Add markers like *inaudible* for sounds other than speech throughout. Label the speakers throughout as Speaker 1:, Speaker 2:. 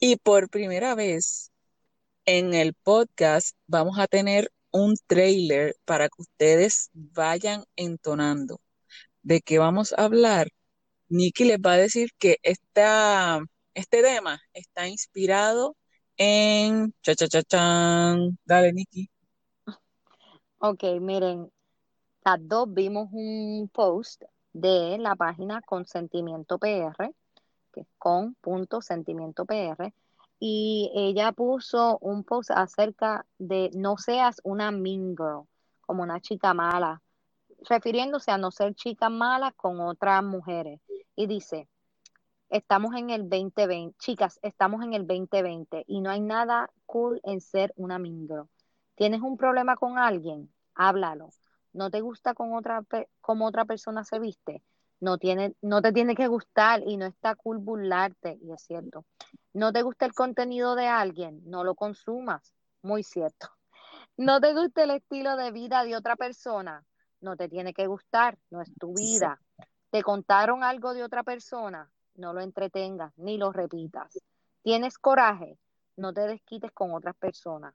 Speaker 1: Y por primera vez en el podcast vamos a tener un trailer para que ustedes vayan entonando de qué vamos a hablar. Nikki les va a decir que esta, este tema está inspirado en cha cha cha chan. Dale, Nikki.
Speaker 2: Ok, miren, las dos vimos un post de la página Consentimiento PR, que es con punto sentimiento PR, y ella puso un post acerca de no seas una mean girl, como una chica mala, refiriéndose a no ser chica mala con otras mujeres. Y dice, estamos en el 2020, chicas, estamos en el 2020 y no hay nada cool en ser una mean girl. ¿Tienes un problema con alguien? Háblalo. ¿No te gusta con otra como otra persona se viste? No, tiene, no te tiene que gustar y no está cool burlarte, y es cierto. ¿No te gusta el contenido de alguien? No lo consumas, muy cierto. ¿No te gusta el estilo de vida de otra persona? No te tiene que gustar, no es tu vida. ¿Te contaron algo de otra persona? No lo entretengas ni lo repitas. ¿Tienes coraje? No te desquites con otras personas.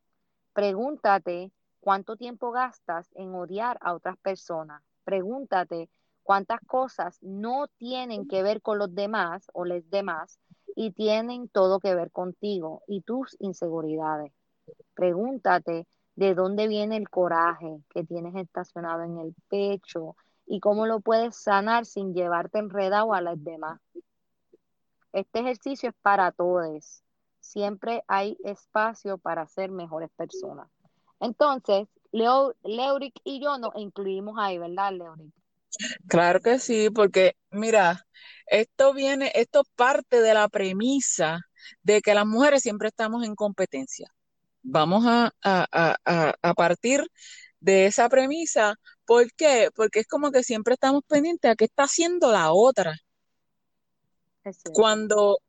Speaker 2: Pregúntate cuánto tiempo gastas en odiar a otras personas. Pregúntate cuántas cosas no tienen que ver con los demás o les demás y tienen todo que ver contigo y tus inseguridades. Pregúntate de dónde viene el coraje que tienes estacionado en el pecho y cómo lo puedes sanar sin llevarte enredado a las demás. Este ejercicio es para todos. Siempre hay espacio para ser mejores personas. Entonces, Leo, Leuric y yo nos incluimos ahí, ¿verdad, Leuric?
Speaker 1: Claro que sí, porque mira, esto viene, esto parte de la premisa de que las mujeres siempre estamos en competencia. Vamos a, a, partir de esa premisa. ¿Por qué? Porque es como que siempre estamos pendientes a qué está haciendo la otra. Cuando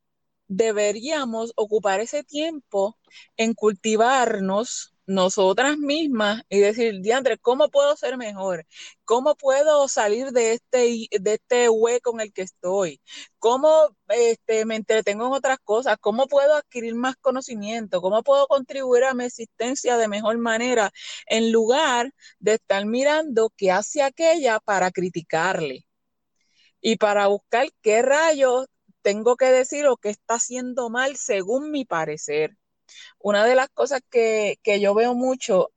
Speaker 1: deberíamos ocupar ese tiempo en cultivarnos nosotras mismas y decir, Diandre, ¿cómo puedo ser mejor? ¿Cómo puedo salir de este, de este hueco en el que estoy? ¿Cómo este, me entretengo en otras cosas? ¿Cómo puedo adquirir más conocimiento? ¿Cómo puedo contribuir a mi existencia de mejor manera en lugar de estar mirando qué hace aquella para criticarle? Y para buscar qué rayos tengo que decir o qué está haciendo mal según mi parecer. Una de las cosas que, yo veo mucho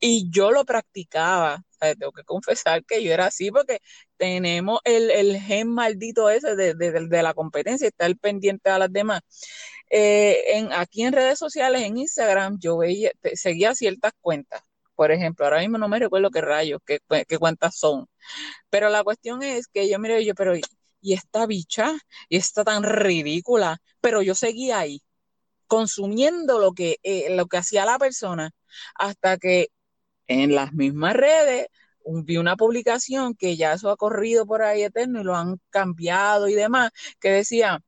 Speaker 1: y yo lo practicaba, tengo que confesar que yo era así porque tenemos el, gen maldito ese de, la competencia, estar pendiente a las demás. Eh, en, aquí en redes sociales, en Instagram, yo veía, seguía ciertas cuentas. Por ejemplo, ahora mismo no me recuerdo qué rayos, qué, qué cuentas son. Pero la cuestión es que yo mire, yo, pero y esta bicha, y está tan ridícula, pero yo seguía ahí consumiendo lo que, eh, lo que hacía la persona, hasta que en las mismas redes vi una publicación que ya eso ha corrido por ahí eterno y lo han cambiado y demás, que decía,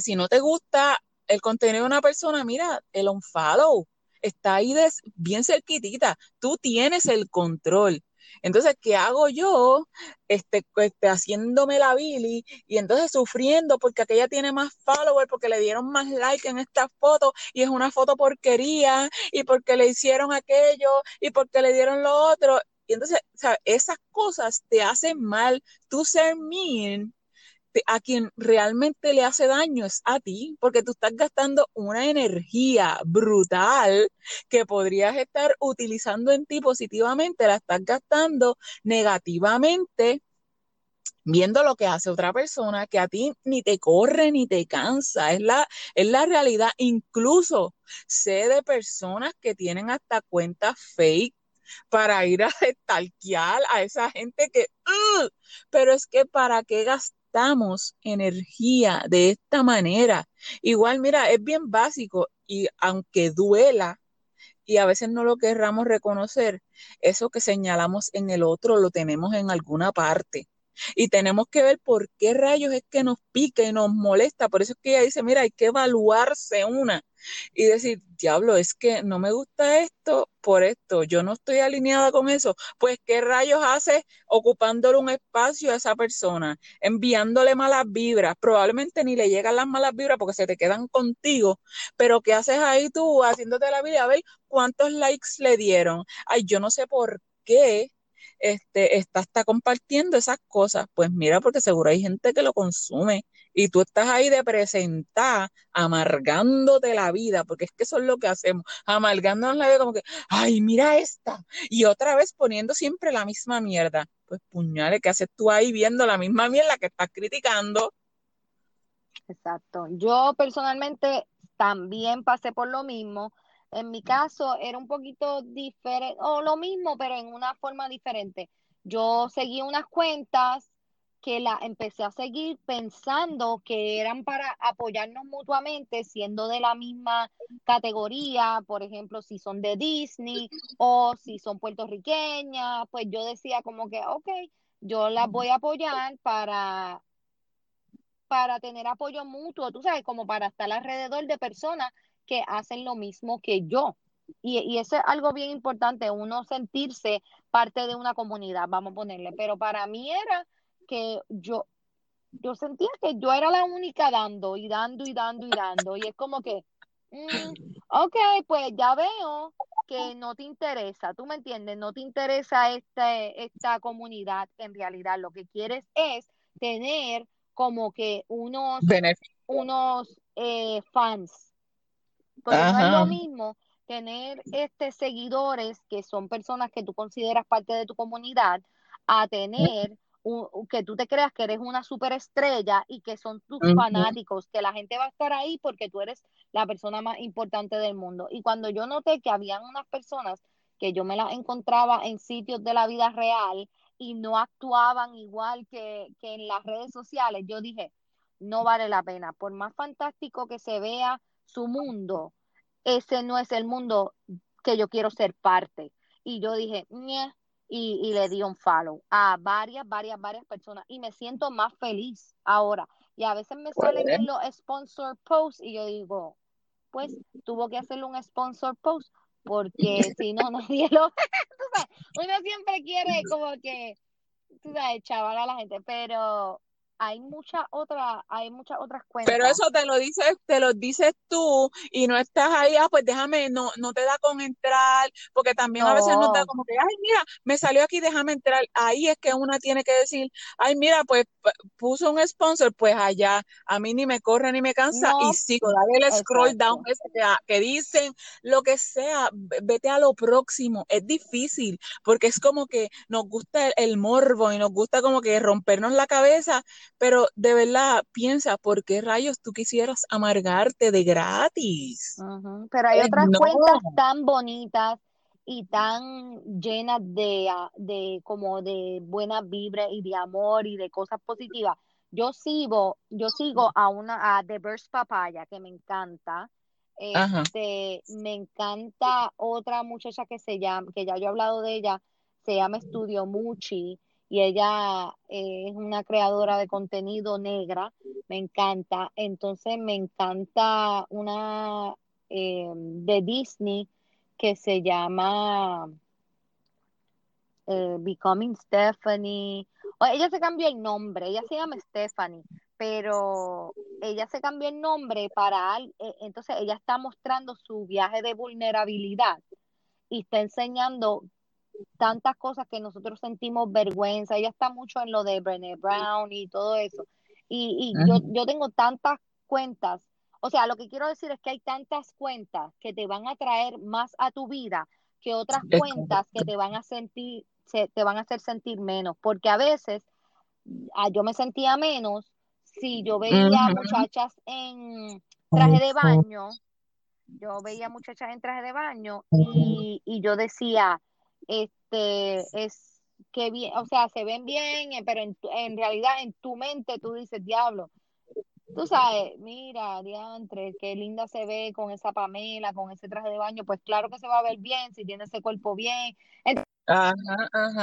Speaker 1: si no te gusta el contenido de una persona, mira, el unfollow está ahí bien cerquitita, tú tienes el control. Entonces, ¿qué hago yo? Este, este, haciéndome la Billy y entonces sufriendo porque aquella tiene más followers, porque le dieron más like en esta foto y es una foto porquería y porque le hicieron aquello y porque le dieron lo otro. Y entonces, o sea, esas cosas te hacen mal. Tú ser mean a quien realmente le hace daño es a ti, porque tú estás gastando una energía brutal que podrías estar utilizando en ti positivamente, la estás gastando negativamente viendo lo que hace otra persona que a ti ni te corre ni te cansa, es la, es la realidad. Incluso sé de personas que tienen hasta cuentas fake para ir a *laughs* stalkear a esa gente que, pero es que para qué gastar damos energía de esta manera. Igual, mira, es bien básico y aunque duela y a veces no lo querramos reconocer, eso que señalamos en el otro lo tenemos en alguna parte. Y tenemos que ver por qué rayos es que nos pica y nos molesta. Por eso es que ella dice, mira, hay que evaluarse una y decir, diablo, es que no me gusta esto por esto, yo no estoy alineada con eso. Pues, ¿qué rayos haces ocupándole un espacio a esa persona, enviándole malas vibras? Probablemente ni le llegan las malas vibras porque se te quedan contigo, pero ¿qué haces ahí tú haciéndote la vida? A ver cuántos likes le dieron. Ay, yo no sé por qué este, está, compartiendo esas cosas. Pues mira, porque seguro hay gente que lo consume y tú estás ahí de presentar, amargándote la vida, porque es que eso es lo que hacemos, amargándonos la vida como que, ay, mira esta, y otra vez poniendo siempre la misma mierda. Pues puñales, ¿qué haces tú ahí viendo la misma mierda que estás criticando?
Speaker 2: Exacto. Yo personalmente también pasé por lo mismo. En mi caso era un poquito diferente, o lo mismo, pero en una forma diferente. Yo seguí unas cuentas que la empecé a seguir pensando que eran para apoyarnos mutuamente, siendo de la misma categoría, por ejemplo, si son de Disney o si son puertorriqueñas, pues yo decía como que, ok, yo las voy a apoyar para, para tener apoyo mutuo, tú sabes, como para estar alrededor de personas que hacen lo mismo que yo. Y, y eso es algo bien importante, uno sentirse parte de una comunidad, vamos a ponerle, pero para mí era que yo, yo sentía que yo era la única dando y dando y dando y dando. Y es como que, mm, ok, pues ya veo que no te interesa, tú me entiendes, no te interesa este, esta comunidad en realidad. Lo que quieres es tener como que unos, unos eh, fans. Porque no es lo mismo tener este seguidores que son personas que tú consideras parte de tu comunidad a tener que tú te creas que eres una superestrella y que son tus fanáticos, que la gente va a estar ahí porque tú eres la persona más importante del mundo. Y cuando yo noté que habían unas personas que yo me las encontraba en sitios de la vida real y no actuaban igual que, que en las redes sociales, yo dije, no vale la pena. Por más fantástico que se vea su mundo, ese no es el mundo que yo quiero ser parte. Y yo dije, y, y, le di un follow a varias, varias, varias personas y me siento más feliz ahora. Y a veces me salen en los sponsor posts y yo digo, pues tuvo que hacerle un sponsor post porque *laughs* si no, nadie lo... *laughs* uno siempre quiere como que, tú sabes, chaval a la gente, pero hay muchas otras, hay muchas otras cuentas.
Speaker 1: Pero eso te lo dices, te lo dices tú y no estás ahí, ah, pues déjame, no, no te da con entrar, porque también a veces no te da como que, ay, mira, me salió aquí, déjame entrar. Ahí es que una tiene que decir, ay, mira, pues puso un sponsor, pues allá, a mí ni me corre ni me cansa y sigo, dale el scroll down que, que dicen lo que sea, vete a lo próximo. Es difícil, porque es como que nos gusta el morbo y nos gusta como que rompernos la cabeza pero de verdad, piensa, ¿por qué rayos tú quisieras amargarte de gratis?
Speaker 2: Pero hay otras cuentas tan bonitas y tan llenas de, ah, de como de buena vibra y de amor y de cosas positivas. Yo sigo, yo sigo a una, a The Burst Papaya, que me encanta. Este, me encanta otra muchacha que se llama, que ya yo he hablado de ella, se llama Estudio Muchi y ella eh, es una creadora de contenido negra, me encanta. Entonces me encanta una eh, de Disney que se llama eh, Becoming Stephanie. ella se cambió el nombre, ella se llama Stephanie, pero ella se cambió el nombre para, entonces ella está mostrando su viaje de vulnerabilidad y está enseñando tantas cosas que nosotros sentimos vergüenza. Ella está mucho en lo de Brené Brown y todo eso. Y, y yo, yo tengo tantas cuentas. O sea, lo que quiero decir es que hay tantas cuentas que te van a traer más a tu vida que otras cuentas que te van a sentir, se, te van a hacer sentir menos. Porque a veces ah, yo me sentía menos si yo veía muchachas en traje de baño. Yo veía muchachas en traje de baño y, y yo decía, este, es que bien, o sea, se ven bien, eh, pero en, en realidad en tu mente tú dices, diablo, tú sabes, mira, diantre, qué linda se ve con esa Pamela, con ese traje de baño, pues claro que se va a ver bien si tiene ese cuerpo bien. Entonces,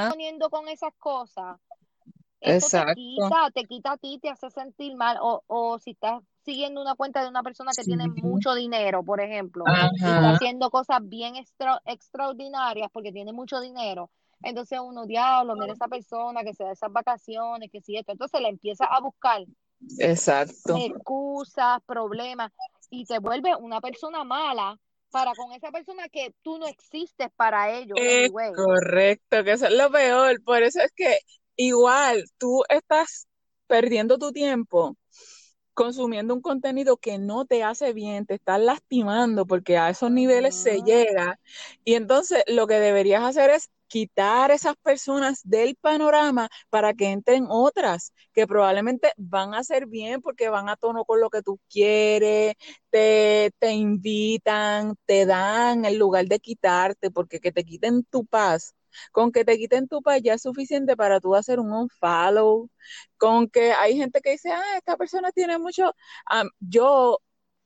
Speaker 2: poniendo con esas cosas, Eso te quita, te quita a ti, te hace sentir mal. O, o si estás siguiendo una cuenta de una persona que tiene mucho dinero, por ejemplo, y está haciendo cosas bien extraordinarias porque tiene mucho dinero, entonces uno, diablo, mira esa persona que se da esas vacaciones, que si esto, entonces le empieza a buscar
Speaker 1: Exacto.
Speaker 2: excusas, problemas, y te vuelve una persona mala para con esa persona que tú no existes para ellos.
Speaker 1: correcto, que eso es lo peor. Por eso es que igual tú estás perdiendo tu tiempo consumiendo un contenido que no te hace bien, te estás lastimando porque a esos niveles se llega. Y entonces lo que deberías hacer es quitar esas personas del panorama para que entren otras que probablemente van a hacer bien porque van a tono con lo que tú quieres, te, te invitan, te dan el lugar de quitarte, porque que te quiten tu paz. Con que te quiten tu paz ya es suficiente para tú hacer un unfollow. Con que hay gente que dice, ah, esta persona tiene mucho. yo,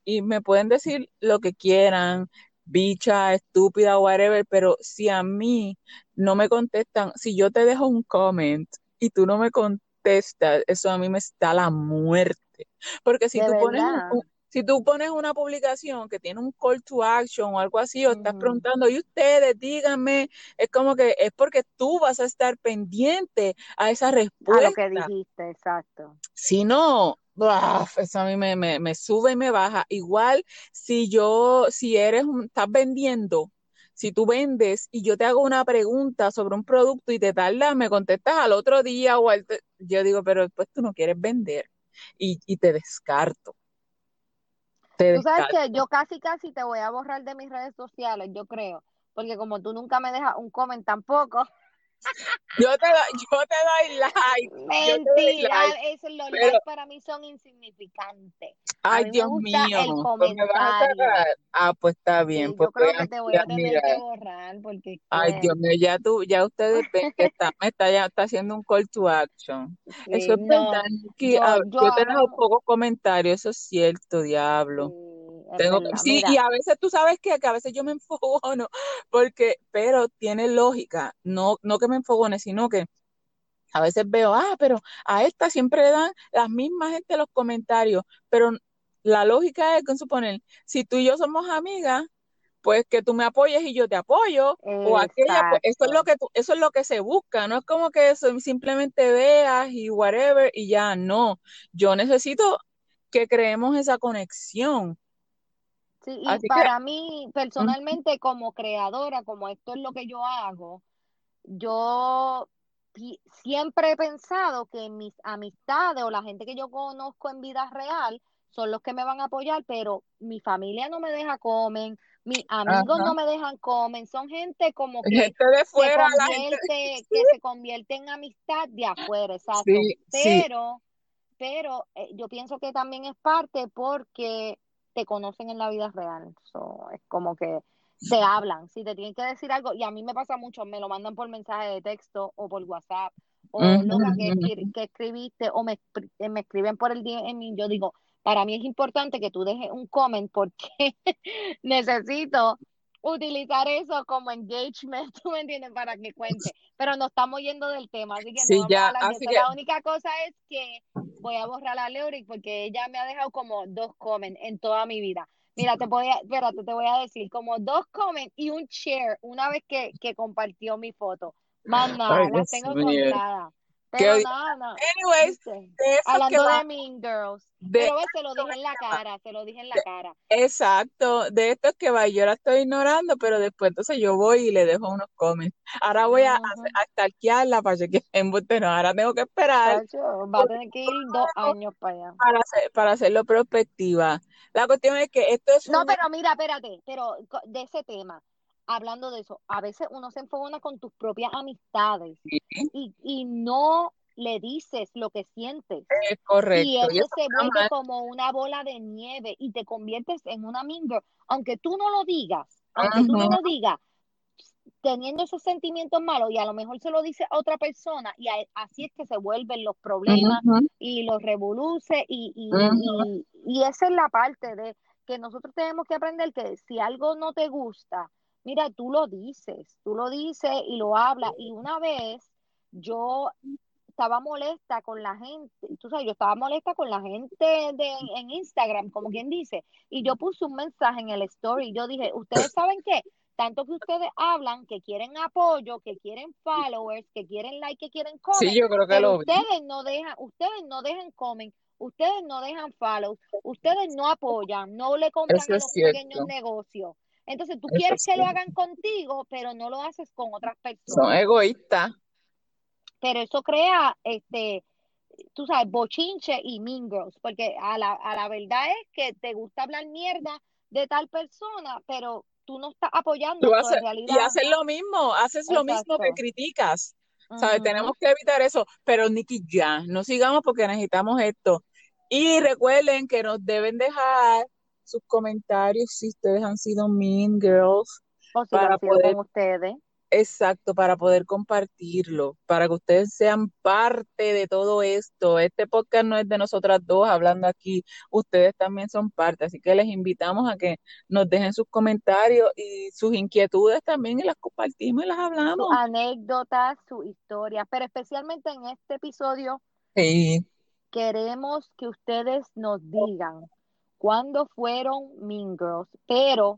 Speaker 1: y me pueden decir lo que quieran, bicha, estúpida, whatever, pero si a mí no me contestan, si yo te dejo un comment y tú no me contestas, eso a mí me está la muerte. Porque si tú pones si tú pones una publicación que tiene un call to action o algo así, o estás preguntando, y ustedes, díganme, es como que es porque tú vas a estar pendiente a esa respuesta. A lo
Speaker 2: que dijiste, exacto.
Speaker 1: Si no, eso a mí me, me, sube y me baja. Igual si yo, si eres, estás vendiendo, si tú vendes y yo te hago una pregunta sobre un producto y te tardas, me contestas al otro día o al, yo digo, pero después tú no quieres vender y, y te descarto.
Speaker 2: Tú sabes que yo casi casi te voy a borrar de mis redes sociales, yo creo, porque como tú nunca me dejas un comment tampoco.
Speaker 1: Yo te, doy, yo te doy like.
Speaker 2: Mentira, Eso, los likes para mí son insignificantes.
Speaker 1: Ay, Dios mío.
Speaker 2: El comentario.
Speaker 1: ah, pues está bien. pues
Speaker 2: yo creo que te voy a tener que borrar porque.
Speaker 1: Ay, Dios mío, ya tú, ya ustedes ven que está, me está, ya está haciendo un call to action. *laughs* eso es verdad. yo, yo, te dejo pocos comentarios, eso es cierto, diablo. Tengo, sí, y a veces tú sabes que, a veces yo me *laughs* enfogono, porque, pero tiene lógica, no, no que me enfogone, sino que a veces veo, ah, pero a esta siempre le dan las mismas gente los comentarios, pero la lógica es, con suponer, si tú y yo somos amigas, pues que tú me apoyes y yo te apoyo, o aquella, pues, eso es lo que eso es lo que se busca, no es como que eso, simplemente veas y whatever y ya, no, yo necesito que creemos esa conexión,
Speaker 2: Sí, y para mí, personalmente, como creadora, como esto es lo que yo hago, yo siempre he pensado que mis amistades o la gente que yo conozco en vida real son los que me van a apoyar, pero mi familia no me deja comer, mis amigos no me dejan comer, son gente como que,
Speaker 1: gente de fuera,
Speaker 2: se convierte, que se convierte en amistad de afuera, exacto. pero, pero eh, yo pienso que también es parte porque te conocen en la vida real. es como que te hablan, si te tienen que decir algo, y a mí me pasa mucho, me lo mandan por mensaje de texto o por WhatsApp, o lo que, que, escribiste, o me, me escriben por el mí, yo digo, para mí es importante que tú dejes un comment porque *laughs* necesito utilizar eso como engagement, *laughs* tú me entiendes, para que cuente. Pero no estamos yendo del tema, así que no
Speaker 1: ya,
Speaker 2: La única cosa es que voy a borrar a Leoric porque ella me ha dejado como dos comments en toda mi vida. Mira, te voy a, espérate, te voy a decir, como dos comments y un share una vez que, que compartió mi foto. Más nada, las tengo contadas. Pero no, no.
Speaker 1: Anyways,
Speaker 2: hablando de Mean Girls. pero se lo dije en la cara, se lo dije en la cara.
Speaker 1: Exacto, de esto es que va, yo la estoy ignorando, pero después entonces yo voy y le dejo unos comments. Ahora voy a, a, la para que en no, ahora tengo que esperar.
Speaker 2: va a tener que ir dos años para allá.
Speaker 1: Para, para hacerlo prospectiva. La cuestión es que esto es.
Speaker 2: No, pero mira, espérate, pero de ese tema hablando de eso, a veces uno se enfogona con tus propias amistades y, y, no le dices lo que sientes.
Speaker 1: Es correcto.
Speaker 2: Y eso se vuelve como una bola de nieve y te conviertes en una minger, aunque tú no lo digas, aunque tú no lo digas, teniendo esos sentimientos malos y a lo mejor se lo dice a otra persona y así es que se vuelven los problemas y los revoluce y, y, y, y esa es la parte de que nosotros tenemos que aprender que si algo no te gusta, mira, tú lo dices, tú lo dices y lo hablas. Y una vez yo estaba molesta con la gente, tú sabes, yo estaba molesta con la gente de, en Instagram, como quien dice, y yo puse un mensaje en el story, yo dije, ustedes saben qué, tanto que ustedes hablan, que quieren apoyo, que quieren followers, que quieren like, que quieren comment,
Speaker 1: Sí, yo creo que lo vi.
Speaker 2: ustedes no dejan, ustedes no dejan comment, ustedes no dejan follow, ustedes no apoyan, no le compran
Speaker 1: Eso
Speaker 2: a los pequeños negocios. Entonces tú
Speaker 1: Eso
Speaker 2: quieres
Speaker 1: es
Speaker 2: que lo hagan contigo, pero no lo haces con otras
Speaker 1: Son
Speaker 2: personas.
Speaker 1: egoístas.
Speaker 2: Pero eso crea, este, tú sabes, bochinche y mean girls, porque a la, a la verdad es que te gusta hablar mierda de tal persona, pero tú no estás apoyando,
Speaker 1: Tú haces,
Speaker 2: en
Speaker 1: y
Speaker 2: realidad,
Speaker 1: haces lo mismo, haces lo mismo que criticas. Tenemos que evitar eso. Pero Nikki, ya, no sigamos porque necesitamos esto. Y recuerden que nos deben dejar sus comentarios si ustedes han sido mean girls
Speaker 2: O si
Speaker 1: para poder
Speaker 2: con ustedes.
Speaker 1: Exacto, para poder compartirlo, para que ustedes sean parte de todo esto. Este podcast no es de nosotras dos hablando aquí, ustedes también son parte, así que les invitamos a que nos dejen sus comentarios y sus inquietudes también y las compartimos y las
Speaker 2: sus
Speaker 1: hablamos.
Speaker 2: anécdotas, sus historias, pero especialmente en este episodio
Speaker 1: Sí,
Speaker 2: queremos que ustedes nos digan cuándo fueron Mean Girls, pero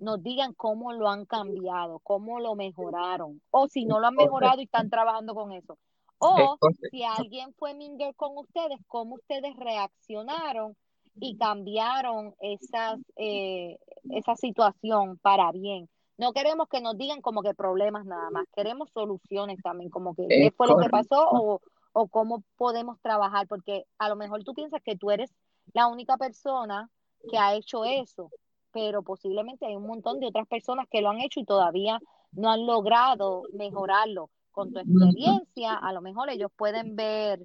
Speaker 2: nos digan cómo lo han cambiado, cómo lo mejoraron, o si no lo han mejorado y están trabajando con eso.
Speaker 1: es
Speaker 2: O si alguien fue Mean Girl con ustedes, cómo ustedes reaccionaron y cambiaron esas, eh, esa situación para bien. No queremos que nos digan como que problemas nada más, queremos soluciones también, como que qué fue lo que pasó o, o cómo podemos trabajar, porque a lo mejor tú piensas que tú eres la única persona que ha hecho eso, pero posiblemente hay un montón de otras personas que lo han hecho y todavía no han logrado mejorarlo. Con tu experiencia, a lo mejor ellos pueden ver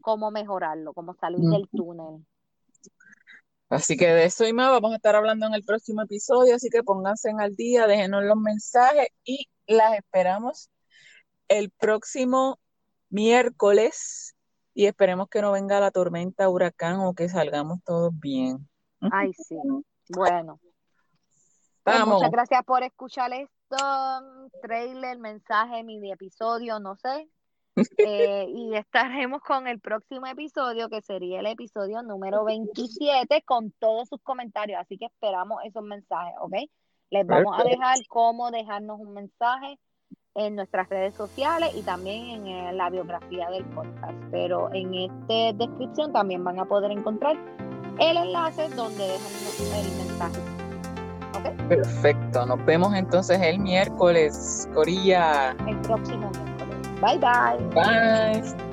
Speaker 2: cómo mejorarlo, cómo salir del túnel.
Speaker 1: Así que de eso y más vamos a estar hablando en el próximo episodio, así que pónganse al día, déjenos los mensajes y las esperamos el próximo miércoles y esperemos que no venga la tormenta huracán o que salgamos todos bien.
Speaker 2: Ay, sí. Bueno, pues muchas gracias por escuchar esto, trailer, mensaje, mini episodio, no sé. *laughs* Eh, y estaremos con el próximo episodio, que sería el episodio número 27, con todos sus comentarios. Así que esperamos esos mensajes, ¿ok? Les vamos a dejar cómo dejarnos un mensaje en nuestras redes sociales y también en eh, la biografía del podcast. Pero en esta descripción también van a poder encontrar el enlace donde dejan el mensaje. ¿Ok?
Speaker 1: Perfecto. Nos vemos entonces el miércoles, Corilla.
Speaker 2: El próximo miércoles. Bye bye.
Speaker 1: Bye.